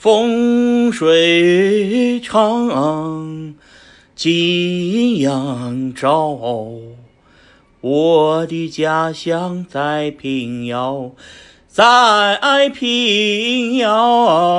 风水长，金阳照。我的家乡在平遥，在平遥。